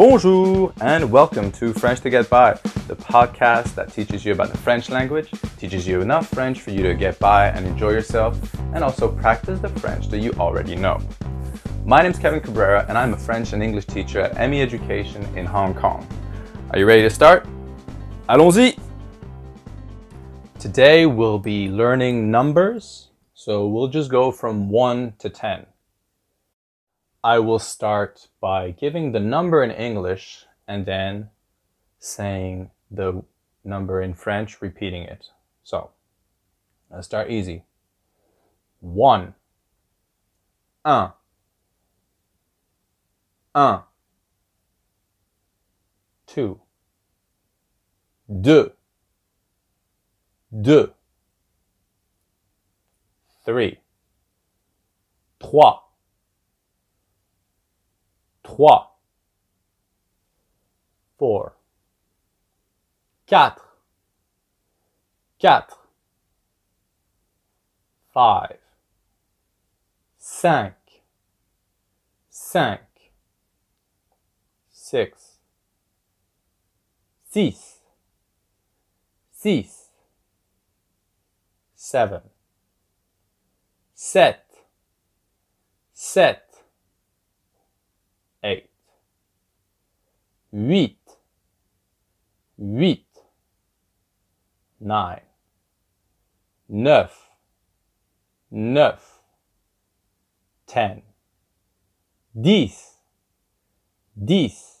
Bonjour and welcome to French to Get By, the podcast that teaches you about the French language, teaches you enough French for you to get by and enjoy yourself, and also practice the French that you already know. My name is Kevin Cabrera and I'm a French and English teacher at ME Education in Hong Kong. Are you ready to start? Allons-y! Today we'll be learning numbers, so we'll just go from 1 to 10. I will start by giving the number in English and then saying the number in French, repeating it. So, let's start easy. One. Un. Un. Two. Deux. Deux. Three. Trois. 3, 4, 4, 4, 5, 5, 5, 6, 6, 6, 7, 7, 7, eight. Huit. Huit. Nine. Neuf. Neuf. Ten. Dix. Dix.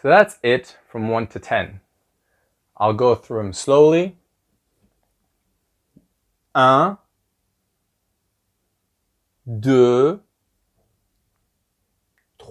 So that's it from 1 to 10. I'll go through them slowly. Un, deux,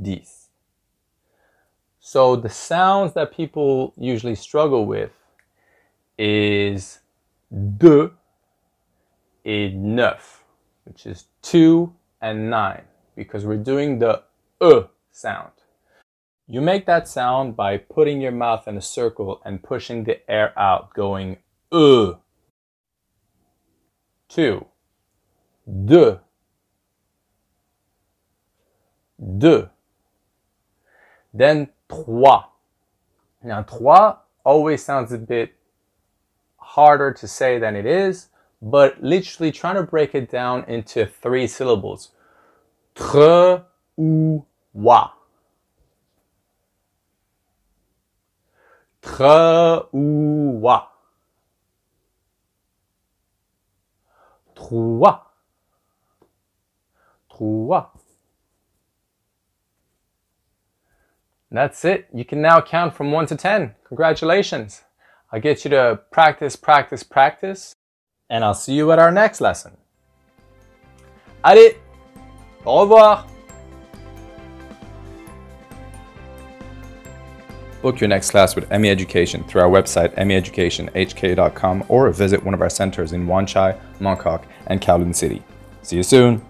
this. So the sounds that people usually struggle with is de et neuf, which is two and nine, because we're doing the e sound. You make that sound by putting your mouth in a circle and pushing the air out, going e. Two, deux, deux. Then trois. Now trois always sounds a bit harder to say than it is, but literally trying to break it down into three syllables. Tre ou wa. Tre ou wa. Trois. Trois. That's it. You can now count from 1 to 10. Congratulations. I'll get you to practice, practice, practice, and I'll see you at our next lesson. Allez, au revoir. Book your next class with ME Education through our website, meeducationhk.com, or visit one of our centers in Wan Chai, Mongkok, and Kowloon City. See you soon.